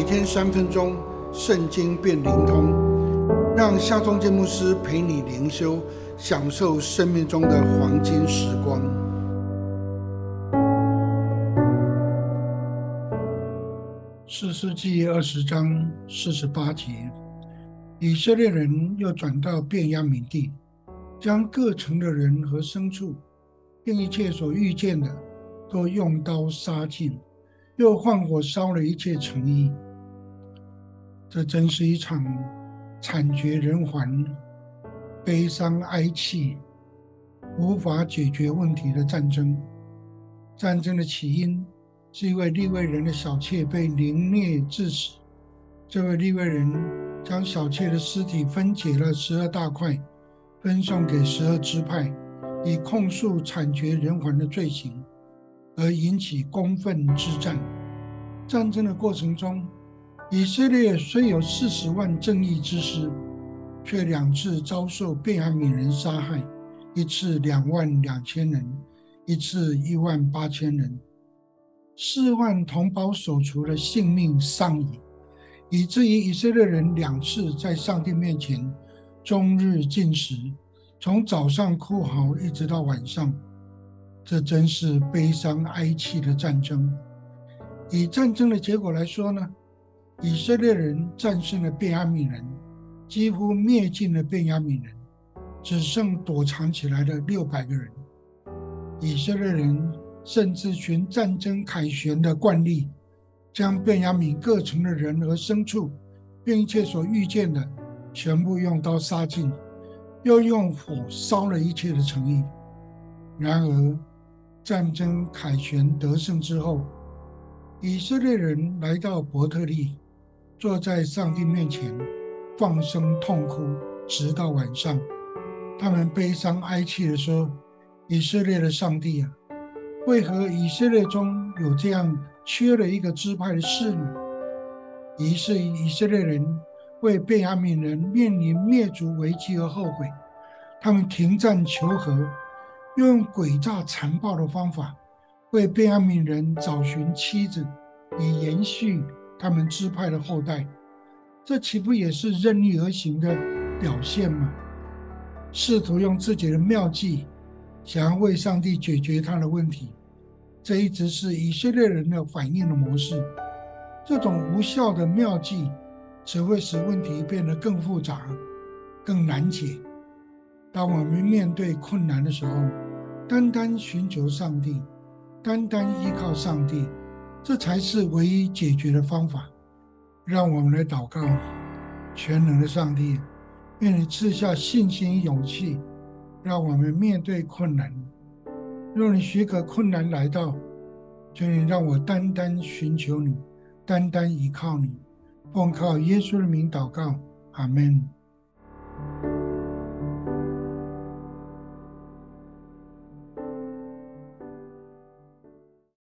每天三分钟，圣经变灵通，让夏忠建牧师陪你灵修，享受生命中的黄金时光。四世纪二十章四十八节，以色列人又转到便雅悯地，将各城的人和牲畜，并一切所遇见的，都用刀杀尽。又放火烧了一切诚意，这真是一场惨绝人寰、悲伤哀泣、无法解决问题的战争。战争的起因是一位利未人的小妾被凌虐致死。这位利未人将小妾的尸体分解了十二大块，分送给十二支派，以控诉惨绝人寰的罪行。而引起公愤之战。战争的过程中，以色列虽有四十万正义之师，却两次遭受贝雅悯人杀害，一次两万两千人，一次一万八千人，四万同胞所除的性命丧矣，以至于以色列人两次在上帝面前终日进食，从早上哭嚎一直到晚上。这真是悲伤哀泣的战争。以战争的结果来说呢，以色列人战胜了便雅悯人，几乎灭尽了便雅悯人，只剩躲藏起来的六百个人。以色列人甚至循战争凯旋的惯例，将便雅悯各城的人和牲畜，并且所遇见的，全部用刀杀尽，又用火烧了一切的城邑。然而，战争凯旋得胜之后，以色列人来到伯特利，坐在上帝面前，放声痛哭，直到晚上。他们悲伤哀泣地说：“以色列的上帝啊，为何以色列中有这样缺了一个支派的事呢？”于是以色列人为便雅悯人面临灭族危机而后悔，他们停战求和。用诡诈残暴的方法为便雅悯人找寻妻子，以延续他们支派的后代，这岂不也是任意而行的表现吗？试图用自己的妙计，想要为上帝解决他的问题，这一直是以色列人的反应的模式。这种无效的妙计，只会使问题变得更复杂、更难解。当我们面对困难的时候，单单寻求上帝，单单依靠上帝，这才是唯一解决的方法。让我们来祷告，全能的上帝，愿你赐下信心、勇气，让我们面对困难。若你许可困难来到，求你让我单单寻求你，单单依靠你，奉靠耶稣的名祷告，阿门。